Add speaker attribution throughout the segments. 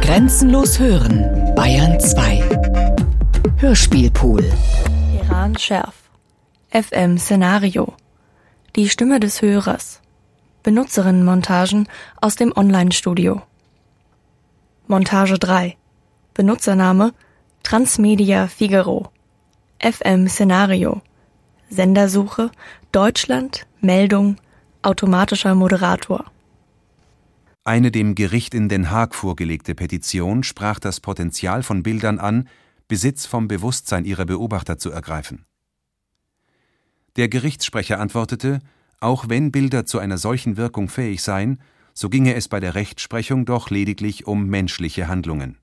Speaker 1: Grenzenlos hören, Bayern 2. Hörspielpool.
Speaker 2: Iran Schärf. FM Szenario. Die Stimme des Hörers. Benutzerinnenmontagen aus dem Online-Studio. Montage 3. Benutzername Transmedia Figaro. FM Szenario. Sendersuche Deutschland Meldung automatischer Moderator.
Speaker 3: Eine dem Gericht in Den Haag vorgelegte Petition sprach das Potenzial von Bildern an, Besitz vom Bewusstsein ihrer Beobachter zu ergreifen. Der Gerichtssprecher antwortete, auch wenn Bilder zu einer solchen Wirkung fähig seien, so ginge es bei der Rechtsprechung doch lediglich um menschliche Handlungen.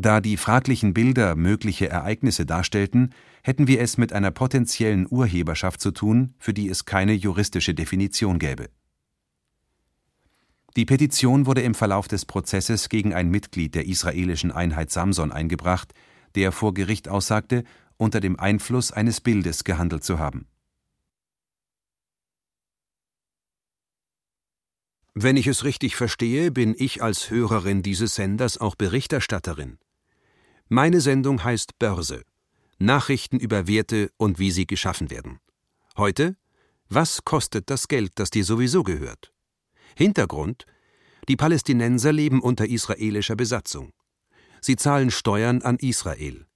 Speaker 3: Da die fraglichen Bilder mögliche Ereignisse darstellten, hätten wir es mit einer potenziellen Urheberschaft zu tun, für die es keine juristische Definition gäbe. Die Petition wurde im Verlauf des Prozesses gegen ein Mitglied der israelischen Einheit Samson eingebracht, der vor Gericht aussagte, unter dem Einfluss eines Bildes gehandelt zu haben.
Speaker 4: Wenn ich es richtig verstehe, bin ich als Hörerin dieses Senders auch Berichterstatterin. Meine Sendung heißt Börse. Nachrichten über Werte und wie sie geschaffen werden. Heute Was kostet das Geld, das dir sowieso gehört? Hintergrund Die Palästinenser leben unter israelischer Besatzung. Sie zahlen Steuern an Israel.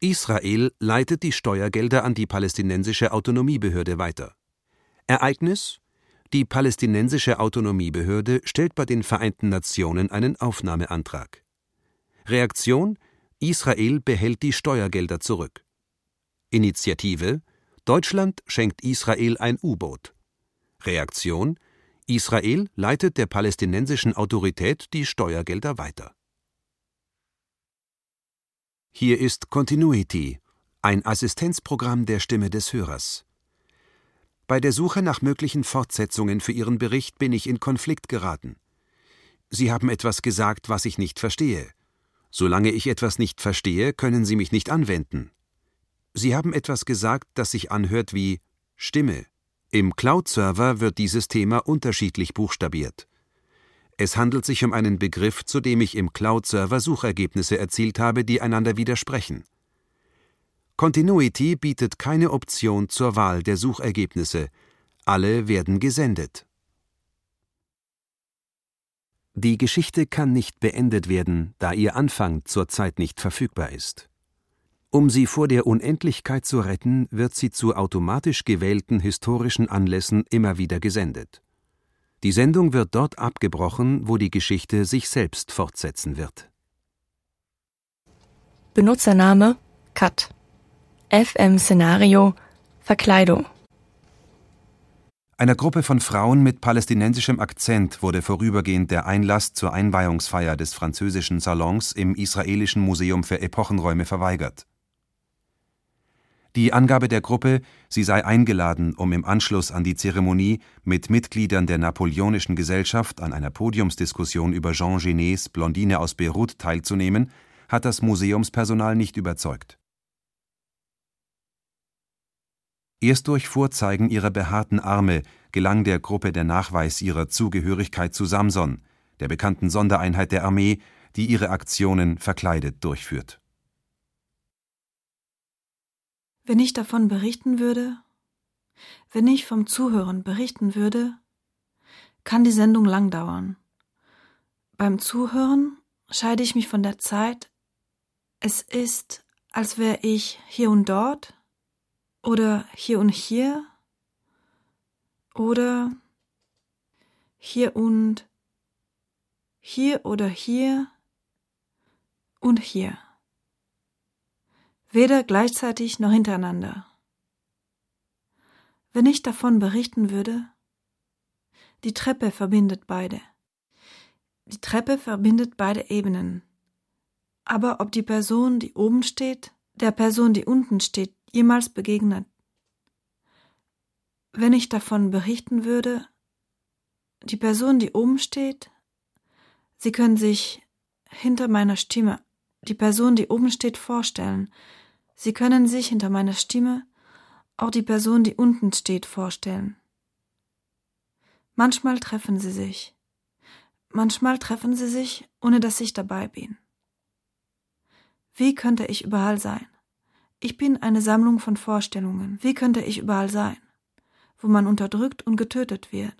Speaker 4: Israel leitet die Steuergelder an die palästinensische Autonomiebehörde weiter. Ereignis Die palästinensische Autonomiebehörde stellt bei den Vereinten Nationen einen Aufnahmeantrag. Reaktion Israel behält die Steuergelder zurück. Initiative Deutschland schenkt Israel ein U-Boot. Reaktion Israel leitet der palästinensischen Autorität die Steuergelder weiter. Hier ist Continuity, ein Assistenzprogramm der Stimme des Hörers. Bei der Suche nach möglichen Fortsetzungen für Ihren Bericht bin ich in Konflikt geraten. Sie haben etwas gesagt, was ich nicht verstehe. Solange ich etwas nicht verstehe, können Sie mich nicht anwenden. Sie haben etwas gesagt, das sich anhört wie Stimme. Im Cloud-Server wird dieses Thema unterschiedlich buchstabiert. Es handelt sich um einen Begriff, zu dem ich im Cloud-Server Suchergebnisse erzielt habe, die einander widersprechen. Continuity bietet keine Option zur Wahl der Suchergebnisse. Alle werden gesendet. Die Geschichte kann nicht beendet werden, da ihr Anfang zurzeit nicht verfügbar ist. Um sie vor der Unendlichkeit zu retten, wird sie zu automatisch gewählten historischen Anlässen immer wieder gesendet. Die Sendung wird dort abgebrochen, wo die Geschichte sich selbst fortsetzen wird.
Speaker 2: Benutzername Cut. FM Szenario Verkleidung
Speaker 3: einer Gruppe von Frauen mit palästinensischem Akzent wurde vorübergehend der Einlass zur Einweihungsfeier des französischen Salons im Israelischen Museum für Epochenräume verweigert. Die Angabe der Gruppe, sie sei eingeladen, um im Anschluss an die Zeremonie mit Mitgliedern der Napoleonischen Gesellschaft an einer Podiumsdiskussion über Jean Genets Blondine aus Beirut teilzunehmen, hat das Museumspersonal nicht überzeugt Erst durch Vorzeigen ihrer behaarten Arme gelang der Gruppe der Nachweis ihrer Zugehörigkeit zu Samson, der bekannten Sondereinheit der Armee, die ihre Aktionen verkleidet durchführt.
Speaker 5: Wenn ich davon berichten würde, wenn ich vom Zuhören berichten würde, kann die Sendung lang dauern. Beim Zuhören scheide ich mich von der Zeit. Es ist, als wäre ich hier und dort, oder hier und hier oder hier und hier oder hier und hier. Weder gleichzeitig noch hintereinander. Wenn ich davon berichten würde, die Treppe verbindet beide. Die Treppe verbindet beide Ebenen. Aber ob die Person, die oben steht, der Person, die unten steht, jemals begegnet. Wenn ich davon berichten würde, die Person, die oben steht, Sie können sich hinter meiner Stimme die Person, die oben steht, vorstellen. Sie können sich hinter meiner Stimme auch die Person, die unten steht, vorstellen. Manchmal treffen sie sich. Manchmal treffen sie sich, ohne dass ich dabei bin. Wie könnte ich überall sein? Ich bin eine Sammlung von Vorstellungen. Wie könnte ich überall sein? Wo man unterdrückt und getötet wird.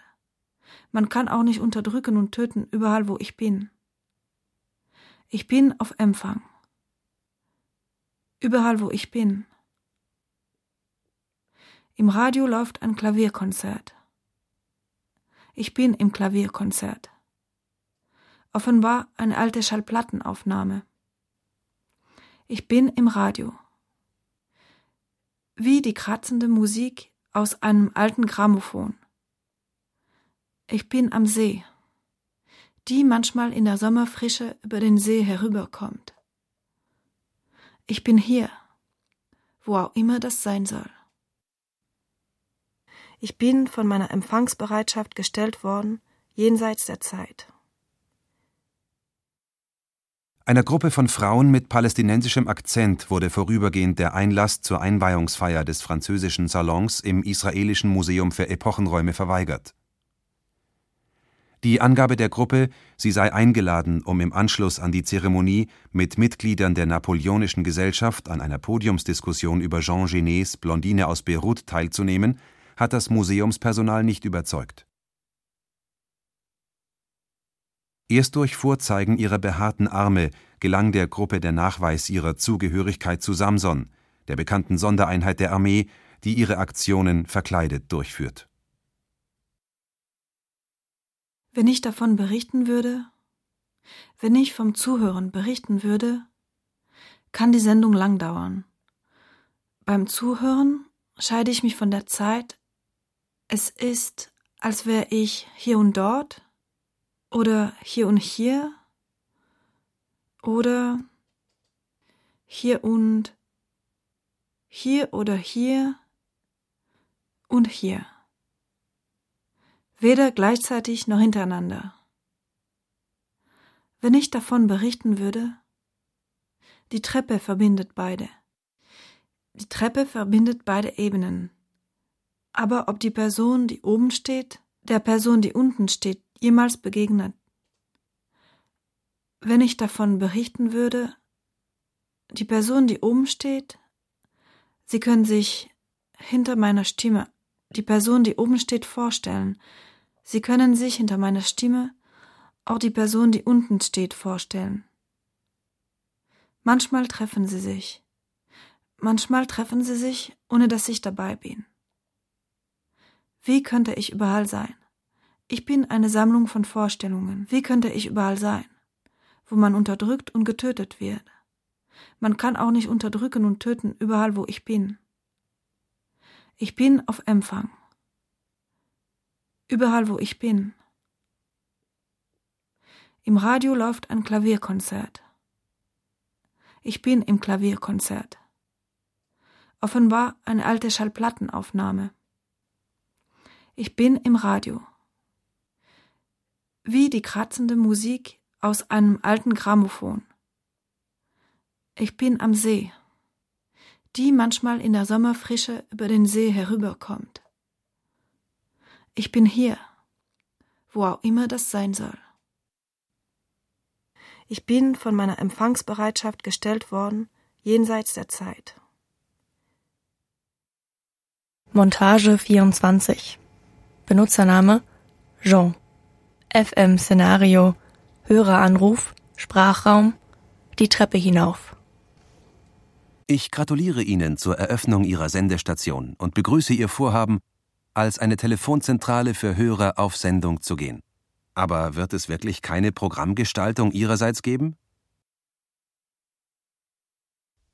Speaker 5: Man kann auch nicht unterdrücken und töten überall, wo ich bin. Ich bin auf Empfang. Überall, wo ich bin. Im Radio läuft ein Klavierkonzert. Ich bin im Klavierkonzert. Offenbar eine alte Schallplattenaufnahme. Ich bin im Radio. Wie die kratzende Musik aus einem alten Grammophon. Ich bin am See, die manchmal in der Sommerfrische über den See herüberkommt. Ich bin hier, wo auch immer das sein soll. Ich bin von meiner Empfangsbereitschaft gestellt worden, jenseits der Zeit.
Speaker 4: Einer Gruppe von Frauen mit palästinensischem Akzent wurde vorübergehend der Einlass zur Einweihungsfeier des französischen Salons im Israelischen Museum für Epochenräume verweigert. Die Angabe der Gruppe, sie sei eingeladen, um im Anschluss an die Zeremonie mit Mitgliedern der Napoleonischen Gesellschaft an einer Podiumsdiskussion über Jean Genets Blondine aus Beirut teilzunehmen, hat das Museumspersonal nicht überzeugt. Erst durch Vorzeigen ihrer behaarten Arme gelang der Gruppe der Nachweis ihrer Zugehörigkeit zu Samson, der bekannten Sondereinheit der Armee, die ihre Aktionen verkleidet durchführt.
Speaker 5: Wenn ich davon berichten würde, wenn ich vom Zuhören berichten würde, kann die Sendung lang dauern. Beim Zuhören scheide ich mich von der Zeit, es ist, als wäre ich hier und dort oder hier und hier oder hier und hier oder hier und hier. Weder gleichzeitig noch hintereinander. Wenn ich davon berichten würde, die Treppe verbindet beide. Die Treppe verbindet beide Ebenen. Aber ob die Person, die oben steht, der Person, die unten steht, jemals begegnet. Wenn ich davon berichten würde, die Person, die oben steht, Sie können sich hinter meiner Stimme die Person, die oben steht, vorstellen. Sie können sich hinter meiner Stimme auch die Person, die unten steht, vorstellen. Manchmal treffen sie sich. Manchmal treffen sie sich, ohne dass ich dabei bin. Wie könnte ich überall sein? Ich bin eine Sammlung von Vorstellungen. Wie könnte ich überall sein? Wo man unterdrückt und getötet wird. Man kann auch nicht unterdrücken und töten überall, wo ich bin. Ich bin auf Empfang. Überall, wo ich bin. Im Radio läuft ein Klavierkonzert. Ich bin im Klavierkonzert. Offenbar eine alte Schallplattenaufnahme. Ich bin im Radio. Wie die kratzende Musik aus einem alten Grammophon. Ich bin am See, die manchmal in der Sommerfrische über den See herüberkommt. Ich bin hier, wo auch immer das sein soll. Ich bin von meiner Empfangsbereitschaft gestellt worden, jenseits der Zeit.
Speaker 2: Montage 24 Benutzername Jean. FM Szenario Höreranruf Sprachraum die Treppe hinauf.
Speaker 4: Ich gratuliere Ihnen zur Eröffnung Ihrer Sendestation und begrüße Ihr Vorhaben, als eine Telefonzentrale für Hörer auf Sendung zu gehen. Aber wird es wirklich keine Programmgestaltung Ihrerseits geben?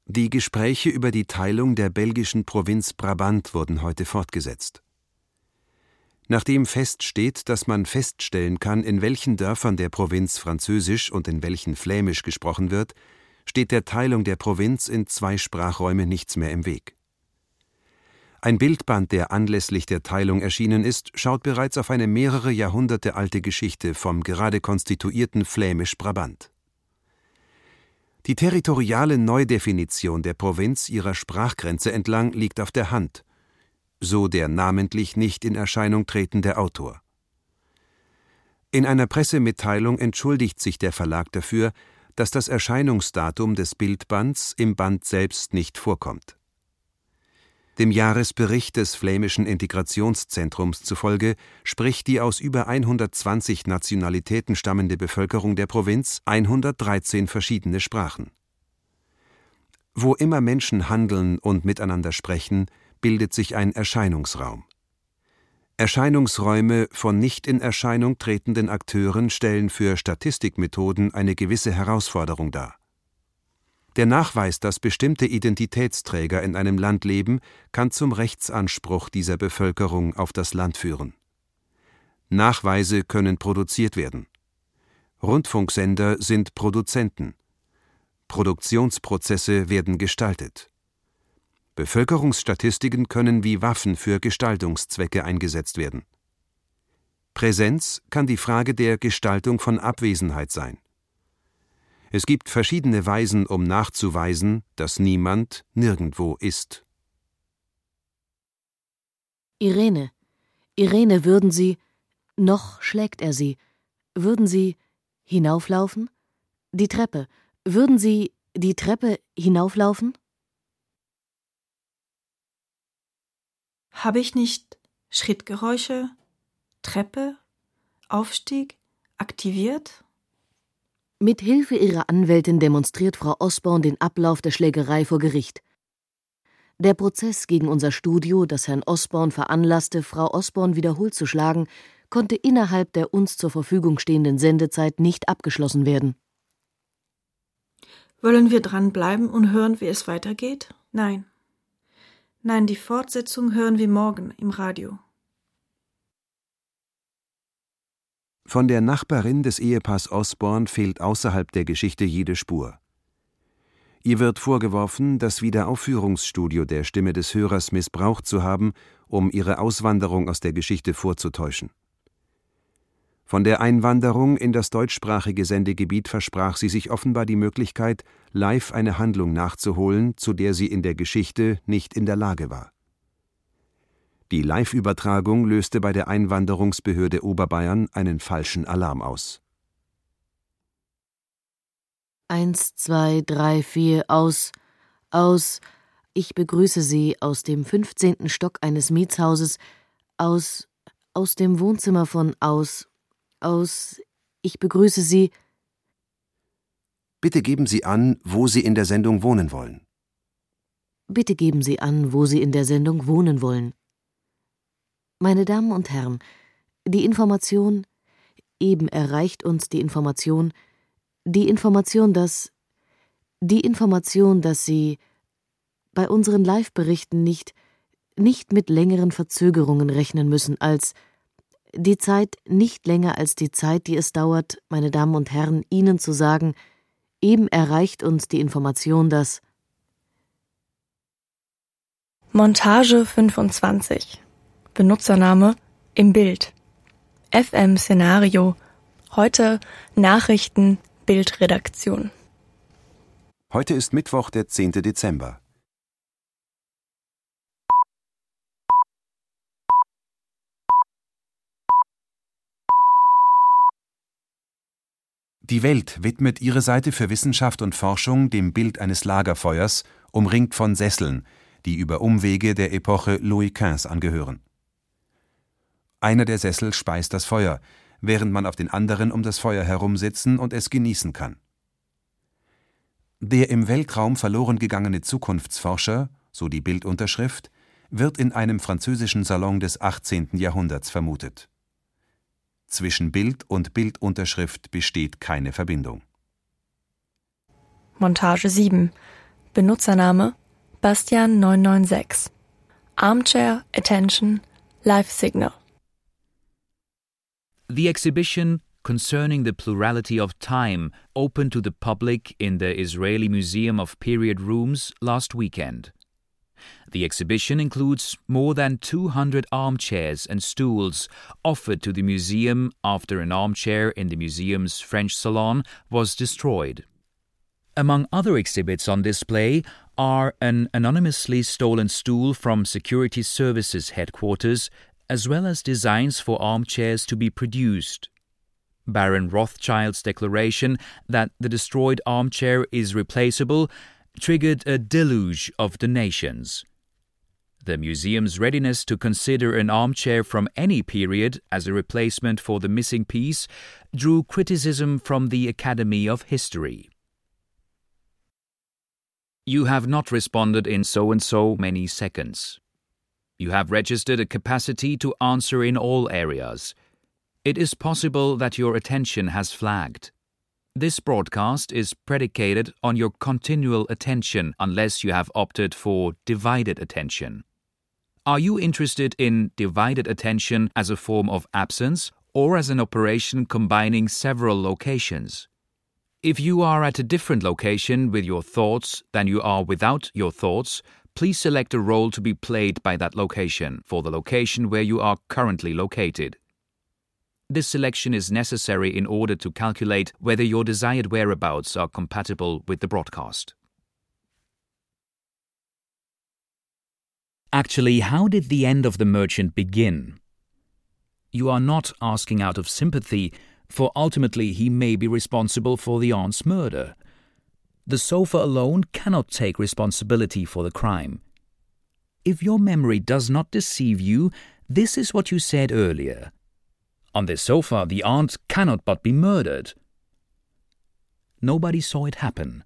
Speaker 4: Die Gespräche über die Teilung der belgischen Provinz Brabant wurden heute fortgesetzt. Nachdem feststeht, dass man feststellen kann, in welchen Dörfern der Provinz Französisch und in welchen Flämisch gesprochen wird, steht der Teilung der Provinz in zwei Sprachräume nichts mehr im Weg. Ein Bildband, der anlässlich der Teilung erschienen ist, schaut bereits auf eine mehrere Jahrhunderte alte Geschichte vom gerade konstituierten Flämisch Brabant. Die territoriale Neudefinition der Provinz ihrer Sprachgrenze entlang liegt auf der Hand so der namentlich nicht in Erscheinung tretende Autor. In einer Pressemitteilung entschuldigt sich der Verlag dafür, dass das Erscheinungsdatum des Bildbands im Band selbst nicht vorkommt. Dem Jahresbericht des flämischen Integrationszentrums zufolge spricht die aus über 120 Nationalitäten stammende Bevölkerung der Provinz 113 verschiedene Sprachen. Wo immer Menschen handeln und miteinander sprechen, bildet sich ein Erscheinungsraum. Erscheinungsräume von nicht in Erscheinung tretenden Akteuren stellen für Statistikmethoden eine gewisse Herausforderung dar. Der Nachweis, dass bestimmte Identitätsträger in einem Land leben, kann zum Rechtsanspruch dieser Bevölkerung auf das Land führen. Nachweise können produziert werden. Rundfunksender sind Produzenten. Produktionsprozesse werden gestaltet. Bevölkerungsstatistiken können wie Waffen für Gestaltungszwecke eingesetzt werden. Präsenz kann die Frage der Gestaltung von Abwesenheit sein. Es gibt verschiedene Weisen, um nachzuweisen, dass niemand nirgendwo ist.
Speaker 6: Irene, Irene, würden Sie, noch schlägt er sie, würden Sie hinauflaufen? Die Treppe, würden Sie die Treppe hinauflaufen?
Speaker 5: Habe ich nicht Schrittgeräusche, Treppe, Aufstieg aktiviert?
Speaker 6: Mit Hilfe ihrer Anwältin demonstriert Frau Osborn den Ablauf der Schlägerei vor Gericht. Der Prozess gegen unser Studio, das Herrn Osborn veranlasste, Frau Osborn wiederholt zu schlagen, konnte innerhalb der uns zur Verfügung stehenden Sendezeit nicht abgeschlossen werden.
Speaker 5: Wollen wir dranbleiben und hören, wie es weitergeht? Nein. Nein, die Fortsetzung hören wir morgen im Radio.
Speaker 4: Von der Nachbarin des Ehepaars Osborne fehlt außerhalb der Geschichte jede Spur. Ihr wird vorgeworfen, das Wiederaufführungsstudio der Stimme des Hörers missbraucht zu haben, um ihre Auswanderung aus der Geschichte vorzutäuschen. Von der Einwanderung in das deutschsprachige Sendegebiet versprach sie sich offenbar die Möglichkeit, live eine Handlung nachzuholen, zu der sie in der Geschichte nicht in der Lage war. Die Live-Übertragung löste bei der Einwanderungsbehörde Oberbayern einen falschen Alarm aus.
Speaker 6: Eins, zwei, drei, vier, aus, aus. Ich begrüße Sie aus dem fünfzehnten Stock eines Mietshauses, aus, aus dem Wohnzimmer von aus, aus Ich begrüße Sie.
Speaker 4: Bitte geben Sie an, wo Sie in der Sendung wohnen wollen.
Speaker 6: Bitte geben Sie an, wo Sie in der Sendung wohnen wollen. Meine Damen und Herren, die Information, eben erreicht uns die Information, die Information, dass die Information, dass Sie bei unseren Live-Berichten nicht nicht mit längeren Verzögerungen rechnen müssen als die Zeit nicht länger als die Zeit, die es dauert, meine Damen und Herren, Ihnen zu sagen, eben erreicht uns die Information, dass
Speaker 2: Montage 25 Benutzername im Bild FM Szenario Heute Nachrichten Bildredaktion
Speaker 3: Heute ist Mittwoch, der 10. Dezember. Die Welt widmet ihre Seite für Wissenschaft und Forschung dem Bild eines Lagerfeuers, umringt von Sesseln, die über Umwege der Epoche Louis XV angehören. Einer der Sessel speist das Feuer, während man auf den anderen um das Feuer herumsitzen und es genießen kann. Der im Weltraum verloren gegangene Zukunftsforscher, so die Bildunterschrift, wird in einem französischen Salon des 18. Jahrhunderts vermutet zwischen Bild und Bildunterschrift besteht keine Verbindung.
Speaker 2: Montage 7 Benutzername Bastian 996 Armchair Attention Live Signal
Speaker 7: The exhibition concerning the plurality of time opened to the public in the Israeli Museum of Period Rooms last weekend. The exhibition includes more than 200 armchairs and stools offered to the museum after an armchair in the museum's French salon was destroyed. Among other exhibits on display are an anonymously stolen stool from Security Services headquarters, as well as designs for armchairs to be produced. Baron Rothschild's declaration that the destroyed armchair is replaceable triggered a deluge of donations. The museum's readiness to consider an armchair from any period as a replacement for the missing piece drew criticism from the Academy of History. You have not responded in so and so many seconds. You have registered a capacity to answer in all areas. It is possible that your attention has flagged. This broadcast is predicated on your continual attention unless you have opted for divided attention. Are you interested in divided attention as a form of absence or as an operation combining several locations? If you are at a different location with your thoughts than you are without your thoughts, please select a role to be played by that location for the location where you are currently located. This selection is necessary in order to calculate whether your desired whereabouts are compatible with the broadcast. Actually, how did the end of the merchant begin? You are not asking out of sympathy, for ultimately he may be responsible for the aunt's murder. The sofa alone cannot take responsibility for the crime. If your memory does not deceive you, this is what you said earlier. On this sofa, the aunt cannot but be murdered. Nobody saw it happen.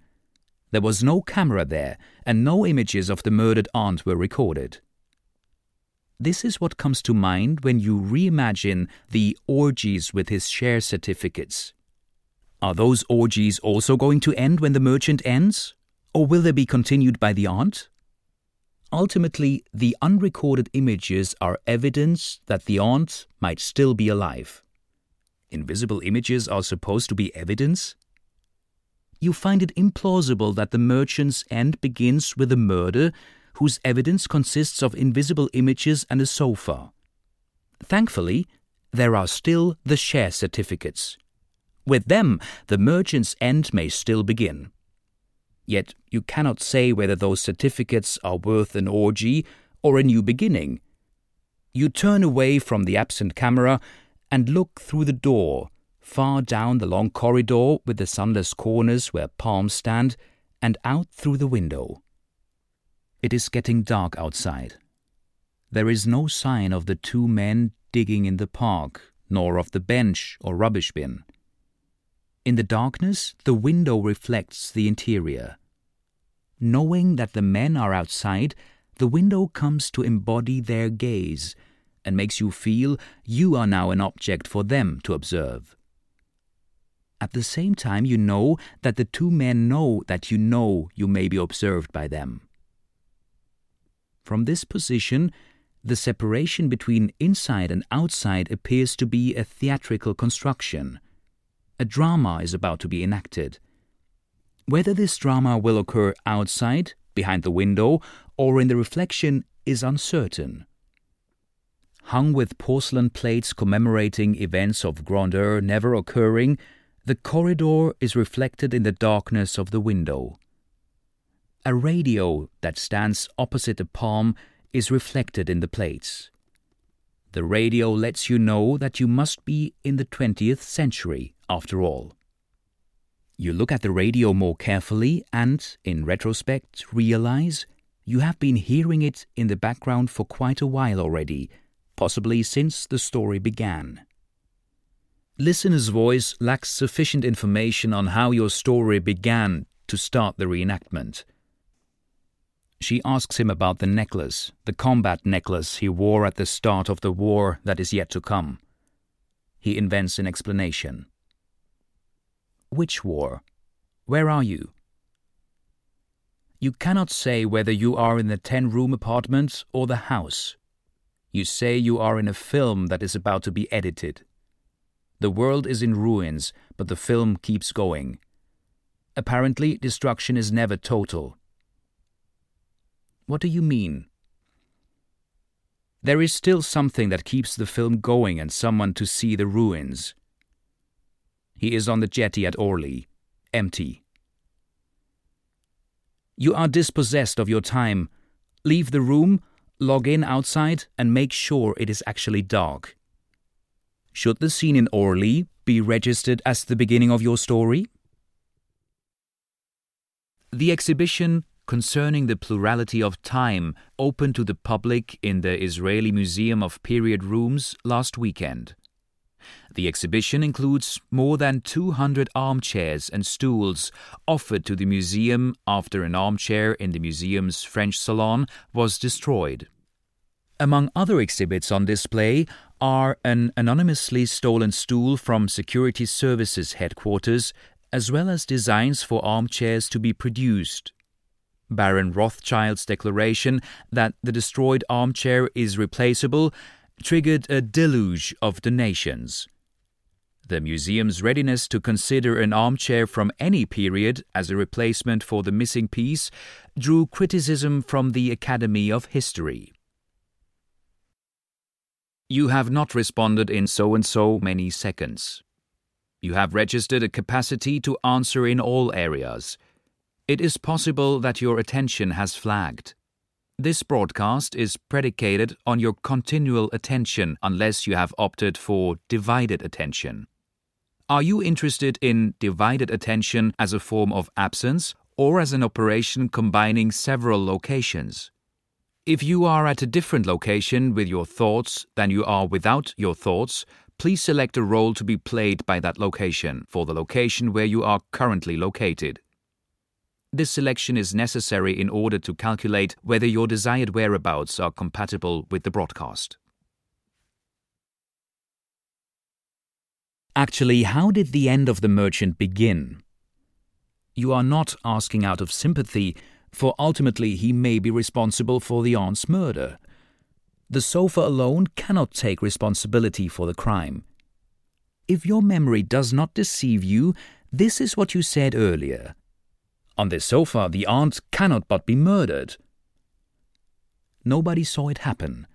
Speaker 7: There was no camera there, and no images of the murdered aunt were recorded. This is what comes to mind when you reimagine the orgies with his share certificates. Are those orgies also going to end when the merchant ends? Or will they be continued by the aunt? Ultimately, the unrecorded images are evidence that the aunt might still be alive. Invisible images are supposed to be evidence? you find it implausible that the merchant's end begins with a murder whose evidence consists of invisible images and a sofa. Thankfully, there are still the share certificates. With them, the merchant's end may still begin. Yet you cannot say whether those certificates are worth an orgy or a new beginning. You turn away from the absent camera and look through the door far down the long corridor with the sunless corners where palms stand, and out through the window. It is getting dark outside. There is no sign of the two men digging in the park, nor of the bench or rubbish bin. In the darkness, the window reflects the interior. Knowing that the men are outside, the window comes to embody their gaze and makes you feel you are now an object for them to observe. At the same time, you know that the two men know that you know you may be observed by them. From this position, the separation between inside and outside appears to be a theatrical construction. A drama is about to be enacted. Whether this drama will occur outside, behind the window, or in the reflection is uncertain. Hung with porcelain plates commemorating events of grandeur never occurring, the corridor is reflected in the darkness of the window. A radio that stands opposite the palm is reflected in the plates. The radio lets you know that you must be in the 20th century, after all. You look at the radio more carefully and, in retrospect, realize you have been hearing it in the background for quite a while already, possibly since the story began. Listener's voice lacks sufficient information on how your story began to start the reenactment. She asks him about the necklace, the combat necklace he wore at the start of the war that is yet to come. He invents an explanation. Which war? Where are you? You cannot say whether you are in the ten room apartment or the house. You say you are in a film that is about to be edited. The world is in ruins, but the film keeps going. Apparently, destruction is never total. What do you mean? There is still something that keeps the film going and someone to see the ruins. He is on the jetty at Orly, empty. You are dispossessed of your time. Leave the room, log in outside, and make sure it is actually dark. Should the scene in Orly be registered as the beginning of your story? The exhibition concerning the plurality of time opened to the public in the Israeli Museum of Period Rooms last weekend. The exhibition includes more than 200 armchairs and stools offered to the museum after an armchair in the museum's French salon was destroyed. Among other exhibits on display are an anonymously stolen stool from Security Services headquarters, as well as designs for armchairs to be produced. Baron Rothschild's declaration that the destroyed armchair is replaceable triggered a deluge of donations. The museum's readiness to consider an armchair from any period as a replacement for the missing piece drew criticism from the Academy of History. You have not responded in so and so many seconds. You have registered a capacity to answer in all areas. It is possible that your attention has flagged. This broadcast is predicated on your continual attention unless you have opted for divided attention. Are you interested in divided attention as a form of absence or as an operation combining several locations? If you are at a different location with your thoughts than you are without your thoughts, please select a role to be played by that location for the location where you are currently located. This selection is necessary in order to calculate whether your desired whereabouts are compatible with the broadcast. Actually, how did the end of the merchant begin? You are not asking out of sympathy for ultimately he may be responsible for the aunt's murder. The sofa alone cannot take responsibility for the crime. If your memory does not deceive you, this is what you said earlier. On this sofa, the aunt cannot but be murdered. Nobody saw it happen.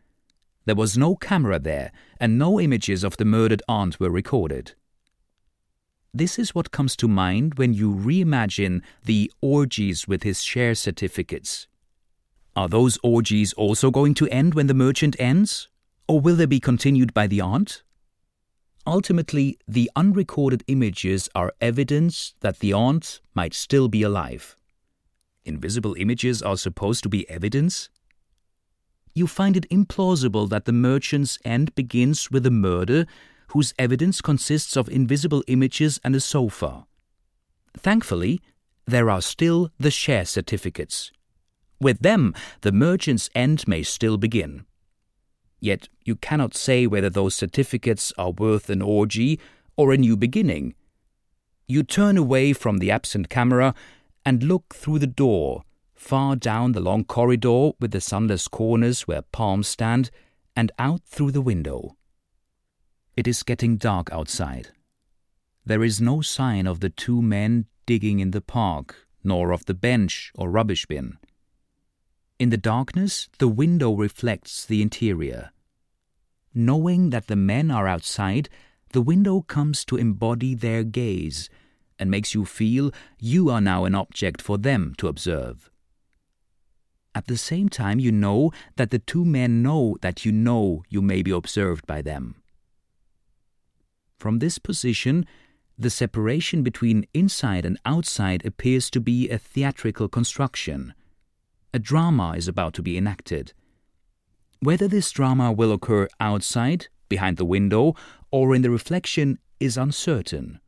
Speaker 7: There was no camera there, and no images of the murdered aunt were recorded. This is what comes to mind when you reimagine the orgies with his share certificates. Are those orgies also going to end when the merchant ends? Or will they be continued by the aunt? Ultimately, the unrecorded images are evidence that the aunt might still be alive. Invisible images are supposed to be evidence? You find it implausible that the merchant's end begins with a murder whose evidence consists of invisible images and a sofa. Thankfully, there are still the share certificates. With them, the merchant's end may still begin. Yet you cannot say whether those certificates are worth an orgy or a new beginning. You turn away from the absent camera and look through the door, far down the long corridor with the sunless corners where palms stand, and out through the window. It is getting dark outside. There is no sign of the two men digging in the park, nor of the bench or rubbish bin. In the darkness, the window reflects the interior. Knowing that the men are outside, the window comes to embody their gaze and makes you feel you are now an object for them to observe. At the same time, you know that the two men know that you know you may be observed by them. From this position, the separation between inside and outside appears to be a theatrical construction. A drama is about to be enacted. Whether this drama will occur outside, behind the window, or in the reflection is uncertain.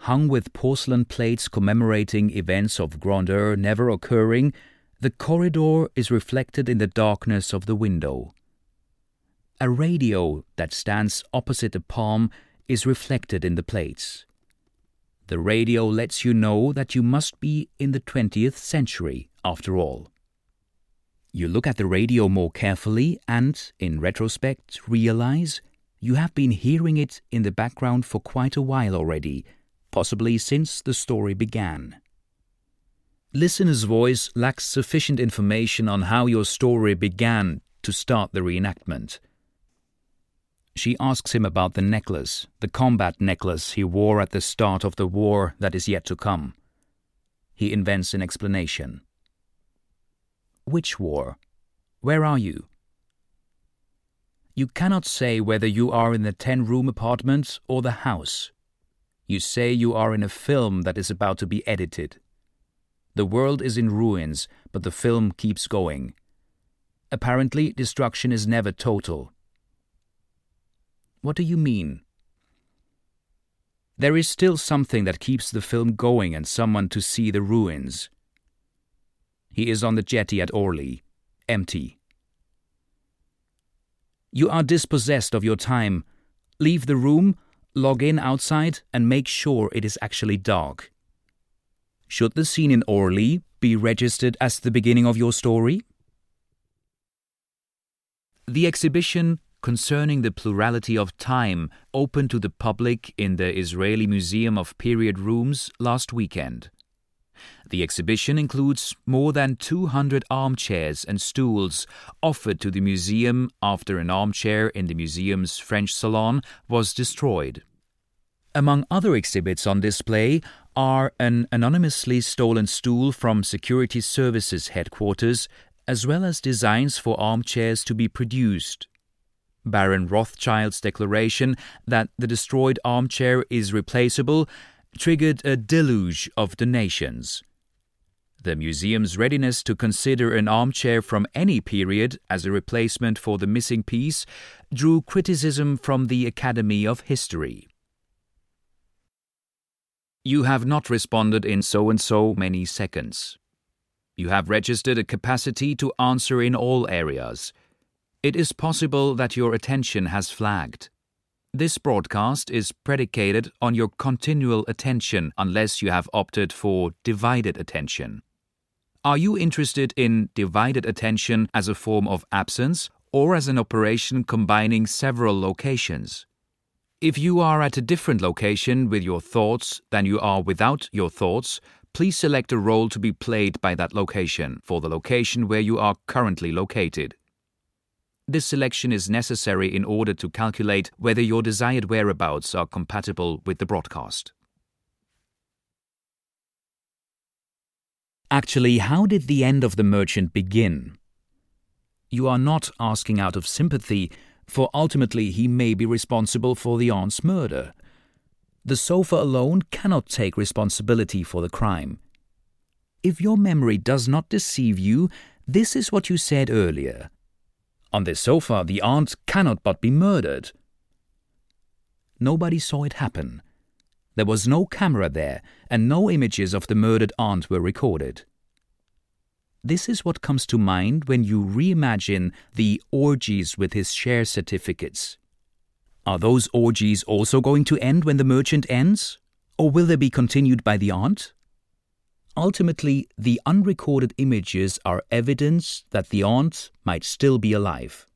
Speaker 7: Hung with porcelain plates commemorating events of grandeur never occurring, the corridor is reflected in the darkness of the window. A radio that stands opposite the palm is reflected in the plates. The radio lets you know that you must be in the 20th century, after all. You look at the radio more carefully and, in retrospect, realize you have been hearing it in the background for quite a while already, possibly since the story began. Listener's voice lacks sufficient information on how your story began to start the reenactment. She asks him about the necklace, the combat necklace he wore at the start of the war that is yet to come. He invents an explanation. Which war? Where are you? You cannot say whether you are in the 10 room apartment or the house. You say you are in a film that is about to be edited. The world is in ruins, but the film keeps going. Apparently, destruction is never total. What do you mean? There is still something that keeps the film going and someone to see the ruins. He is on the jetty at Orly, empty. You are dispossessed of your time. Leave the room, log in outside, and make sure it is actually dark. Should the scene in Orly be registered as the beginning of your story? The exhibition concerning the plurality of time opened to the public in the Israeli Museum of Period Rooms last weekend. The exhibition includes more than 200 armchairs and stools offered to the museum after an armchair in the museum's French salon was destroyed. Among other exhibits on display are an anonymously stolen stool from Security Services headquarters, as well as designs for armchairs to be produced. Baron Rothschild's declaration that the destroyed armchair is replaceable triggered a deluge of donations. The museum's readiness to consider an armchair from any period as a replacement for the missing piece drew criticism from the Academy of History. You have not responded in so and so many seconds. You have registered a capacity to answer in all areas. It is possible that your attention has flagged. This broadcast is predicated on your continual attention unless you have opted for divided attention. Are you interested in divided attention as a form of absence or as an operation combining several locations? If you are at a different location with your thoughts than you are without your thoughts, please select a role to be played by that location for the location where you are currently located. This selection is necessary in order to calculate whether your desired whereabouts are compatible with the broadcast. Actually, how did the end of the merchant begin? You are not asking out of sympathy, for ultimately he may be responsible for the aunt's murder. The sofa alone cannot take responsibility for the crime. If your memory does not deceive you, this is what you said earlier. On this sofa, the aunt cannot but be murdered. Nobody saw it happen. There was no camera there, and no images of the murdered aunt were recorded. This is what comes to mind when you reimagine the orgies with his share certificates. Are those orgies also going to end when the merchant ends? Or will they be continued by the aunt? Ultimately, the unrecorded images are evidence that the aunt might still be alive.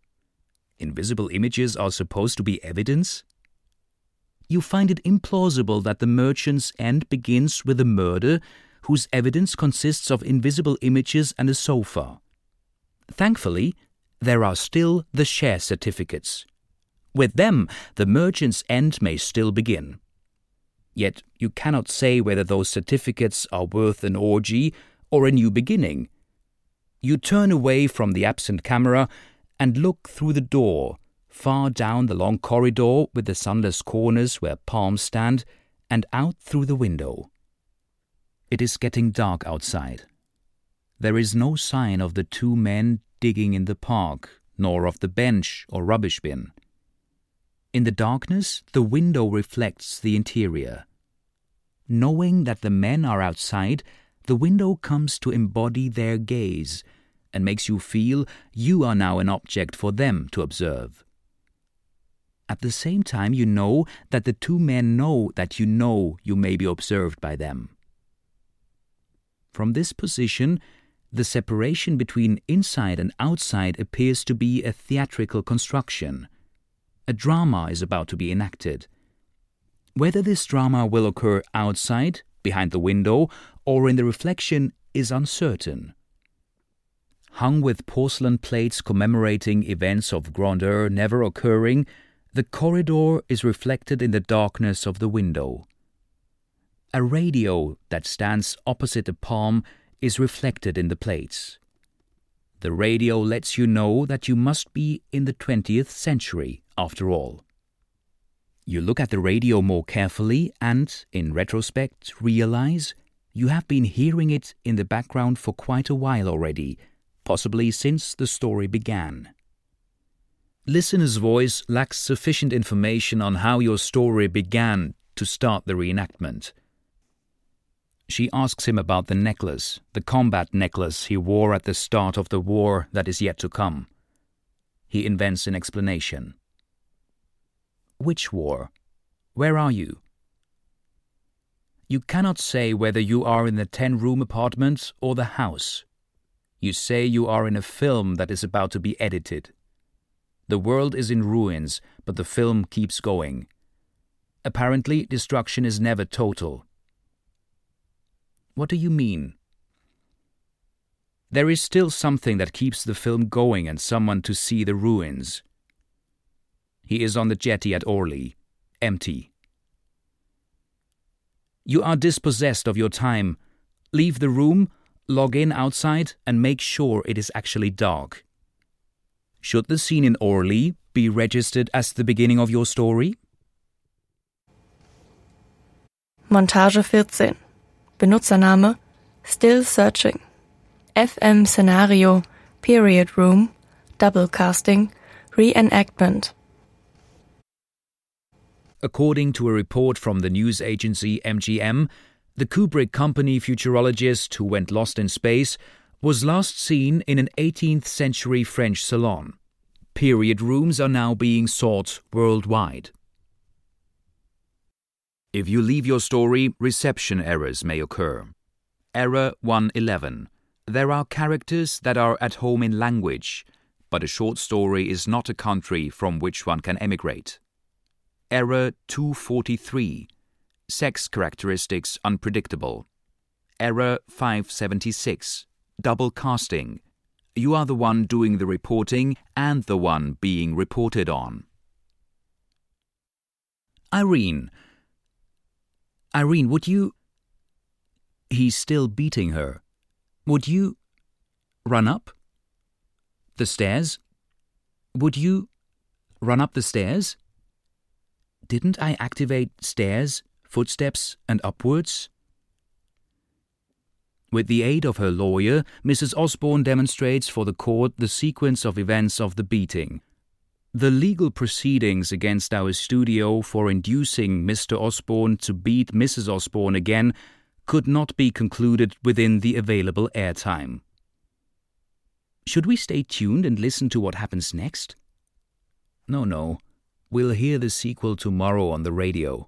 Speaker 7: Invisible images are supposed to be evidence? You find it implausible that the merchant's end begins with a murder whose evidence consists of invisible images and a sofa. Thankfully, there are still the share certificates. With them, the merchant's end may still begin. Yet you cannot say whether those certificates are worth an orgy or a new beginning. You turn away from the absent camera and look through the door, far down the long corridor with the sunless corners where palms stand, and out through the window. It is getting dark outside. There is no sign of the two men digging in the park, nor of the bench or rubbish bin. In the darkness, the window reflects the interior. Knowing that the men are outside, the window comes to embody their gaze and makes you feel you are now an object for them to observe. At the same time, you know that the two men know that you know you may be observed by them. From this position, the separation between inside and outside appears to be a theatrical construction a drama is about to be enacted. Whether this drama will occur outside, behind the window, or in the reflection is uncertain. Hung with porcelain plates commemorating events of grandeur never occurring, the corridor is reflected in the darkness of the window. A radio that stands opposite the palm is reflected in the plates. The radio lets you know that you must be in the 20th century, after all. You look at the radio more carefully and, in retrospect, realize you have been hearing it in the background for quite a while already, possibly since the story began. Listener's voice lacks sufficient information on how your story began to start the reenactment. She asks him about the necklace, the combat necklace he wore at the start of the war that is yet to come. He invents an explanation. Which war? Where are you? You cannot say whether you are in the ten room apartment or the house. You say you are in a film that is about to be edited. The world is in ruins, but the film keeps going. Apparently, destruction is never total. What do you mean? There is still something that keeps the film going and someone to see the ruins. He is on the jetty at Orly, empty. You are dispossessed of your time. Leave the room, log in outside, and make sure it is actually dark. Should the scene in Orly be registered as the beginning of your story?
Speaker 2: Montage 14. Benutzername Still Searching. FM Szenario Period Room Double Casting Reenactment
Speaker 7: According to a report from the news agency MGM, the Kubrick Company futurologist who went lost in space was last seen in an 18th century French salon. Period rooms are now being sought worldwide. If you leave your story, reception errors may occur. Error 111. There are characters that are at home in language, but a short story is not a country from which one can emigrate. Error 243. Sex characteristics unpredictable. Error 576. Double casting. You are the one doing the reporting and the one being reported on. Irene. Irene, would you. He's still beating her. Would you. run up? The stairs? Would you. run up the stairs? Didn't I activate stairs, footsteps, and upwards? With the aid of her lawyer, Mrs. Osborne demonstrates for the court the sequence of events of the beating. The legal proceedings against our studio for inducing Mr. Osborne to beat Mrs. Osborne again could not be concluded within the available airtime. Should we stay tuned and listen to what happens next? No, no. We'll hear the sequel tomorrow on the radio.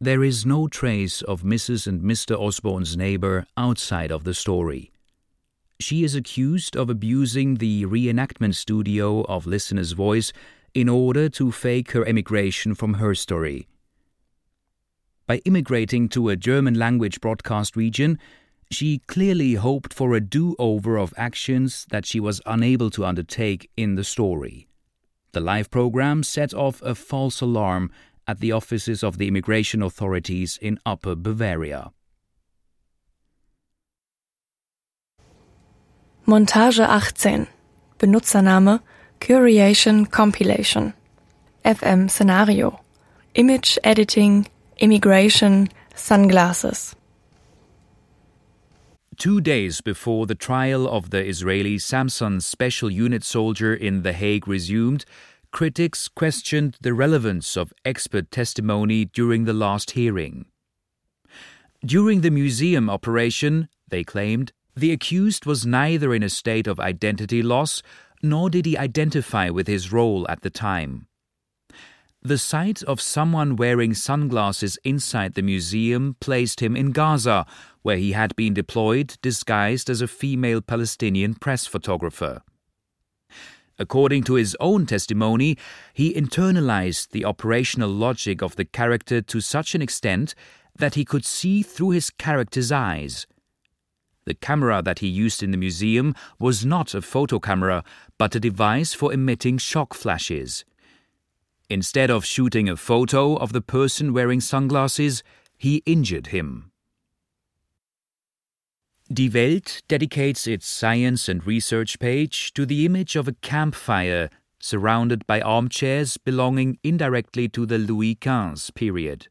Speaker 7: There is no trace of Mrs. and Mr. Osborne's neighbor outside of the story. She is accused of abusing the reenactment studio of Listener's Voice in order to fake her emigration from her story. By immigrating to a German language broadcast region, she clearly hoped for a do over of actions that she was unable to undertake in the story. The live program set off a false alarm at the offices of the immigration authorities in Upper Bavaria.
Speaker 2: Montage 18. Benutzername Curiation Compilation. FM Szenario. Image Editing, Immigration, Sunglasses.
Speaker 7: Two days before the trial of the Israeli Samson special unit soldier in The Hague resumed, critics questioned the relevance of expert testimony during the last hearing. During the museum operation, they claimed, the accused was neither in a state of identity loss nor did he identify with his role at the time. The sight of someone wearing sunglasses inside the museum placed him in Gaza, where he had been deployed disguised as a female Palestinian press photographer. According to his own testimony, he internalized the operational logic of the character to such an extent that he could see through his character's eyes. The camera that he used in the museum was not a photo camera, but a device for emitting shock flashes. Instead of shooting a photo of the person wearing sunglasses, he injured him. Die Welt dedicates its science and research page to the image of a campfire surrounded by armchairs belonging indirectly to the Louis XV period.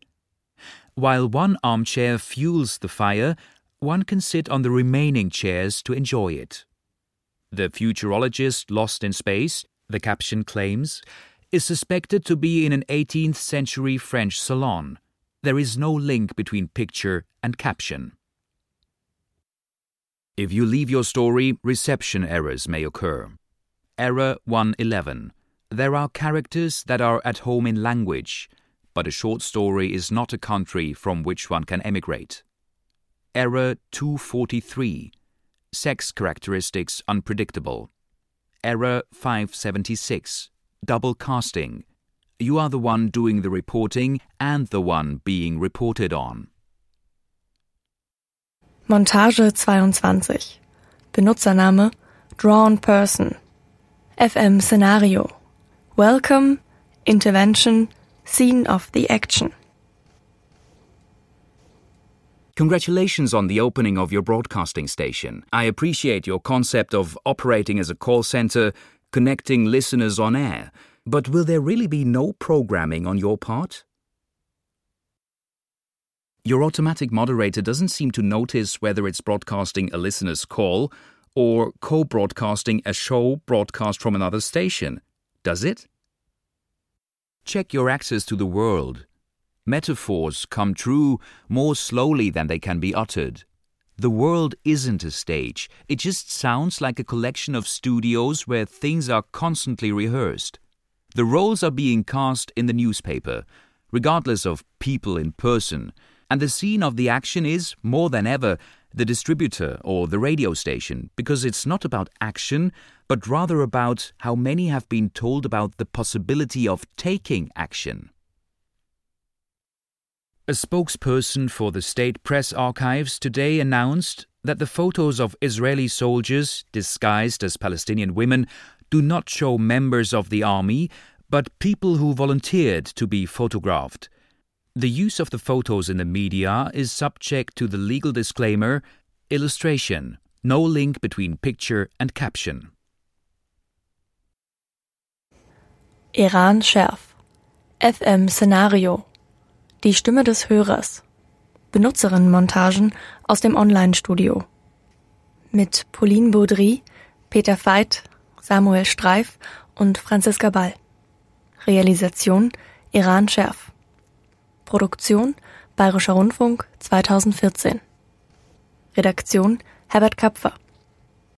Speaker 7: While one armchair fuels the fire, one can sit on the remaining chairs to enjoy it. The futurologist lost in space, the caption claims, is suspected to be in an 18th century French salon. There is no link between picture and caption. If you leave your story, reception errors may occur. Error 111. There are characters that are at home in language, but a short story is not a country from which one can emigrate. Error 243. Sex characteristics unpredictable. Error 576. Double casting. You are the one doing the reporting and the one being reported on.
Speaker 2: Montage 22. Benutzername Drawn Person. FM Szenario. Welcome, Intervention, Scene of the Action.
Speaker 7: Congratulations on the opening of your broadcasting station. I appreciate your concept of operating as a call center, connecting listeners on air. But will there really be no programming on your part? Your automatic moderator doesn't seem to notice whether it's broadcasting a listener's call or co broadcasting a show broadcast from another station, does it? Check your access to the world. Metaphors come true more slowly than they can be uttered. The world isn't a stage, it just sounds like a collection of studios where things are constantly rehearsed. The roles are being cast in the newspaper, regardless of people in person, and the scene of the action is, more than ever, the distributor or the radio station because it's not about action, but rather about how many have been told about the possibility of taking action. A spokesperson for the State Press Archives today announced that the photos of Israeli soldiers disguised as Palestinian women do not show members of the army, but people who volunteered to be photographed. The use of the photos in the media is subject to the legal disclaimer illustration, no link between picture and caption.
Speaker 2: Eran Schaerf. FM Szenario. Die Stimme des Hörers. Benutzerinnenmontagen aus dem Online-Studio. Mit Pauline Baudry, Peter Veit, Samuel Streif und Franziska Ball. Realisation Iran Schärf. Produktion Bayerischer Rundfunk 2014. Redaktion Herbert Kapfer